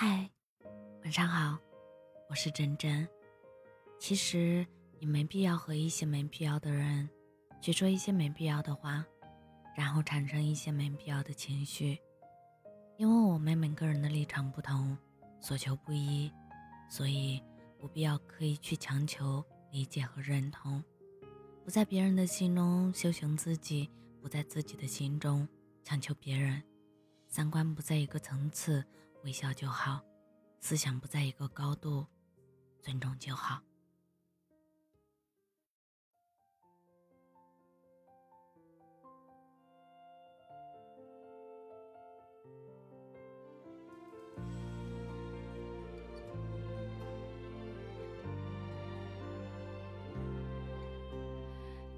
嗨，晚上好，我是真真。其实你没必要和一些没必要的人去说一些没必要的话，然后产生一些没必要的情绪。因为我们每个人的立场不同，所求不一，所以不必要刻意去强求理解和认同。不在别人的心中修行自己，不在自己的心中强求别人。三观不在一个层次，微笑就好；思想不在一个高度，尊重就好。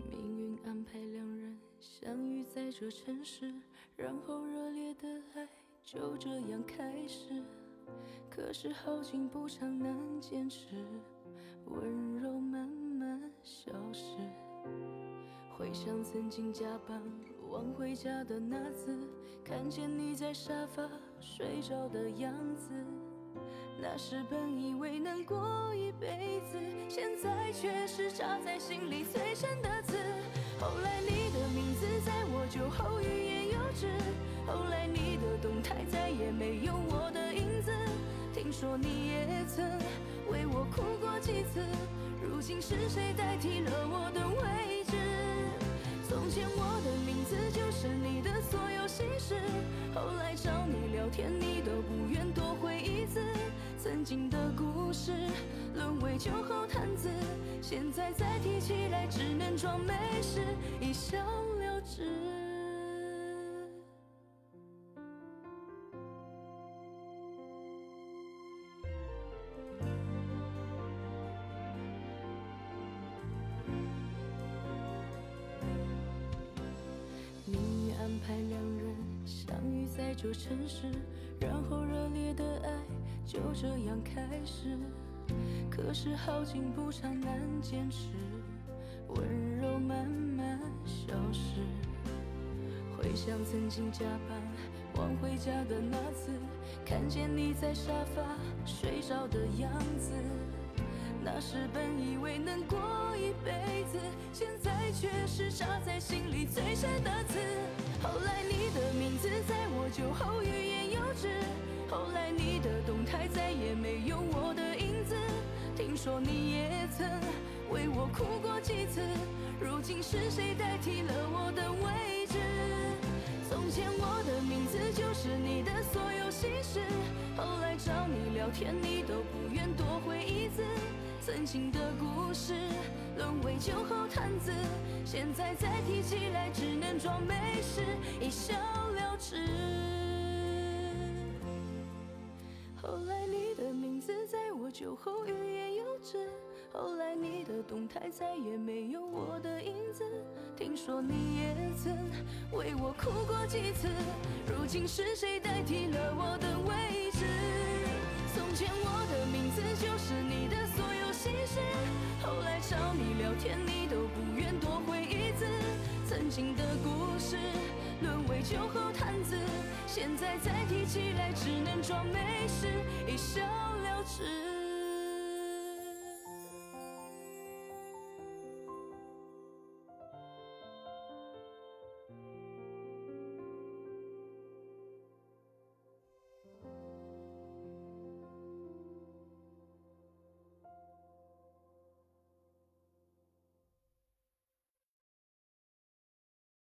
命运安排两人相遇在这城市，然后热烈的爱就这样开始。可是好景不长，难坚持，温柔慢慢消失。回想曾经加班晚回家的那次，看见你在沙发睡着的样子。那时本以为能过一辈子，现在却是扎在心里最深的刺。后来你的名字在我酒后欲言又止，后来你的动态再也没有我的影子。听说你也曾为我哭过几次，如今是谁代替了我的位置？从前我的名字就是你的所有心事，后来找你聊天，你都不愿多回一字。曾经的故事沦为酒后谈资，现在再提起来只能装没事，一笑了之。遇在这城市，然后热烈的爱就这样开始。可是好景不长，难坚持，温柔慢慢消失。回想曾经加班晚回家的那次，看见你在沙发睡着的样子。那时本以为能过一辈子，现在却是扎在心里最深的刺。后来你的名字在我酒后欲言又止，后来你的动态再也没有我的影子。听说你也曾为我哭过几次，如今是谁代替了我的位置？从前我的名字就是你的所有心事，后来找你聊天，你都不愿多回一字。曾经的故事沦为酒后谈资，现在再提起来只能装没事，一笑了之。后来你的名字在我酒后欲言又止，后来你的动态再也没有我的影子。听说你也曾为我哭过几次，如今是谁代替了我的位置？沦为酒后谈资，现在再提起来只能装没事，一笑。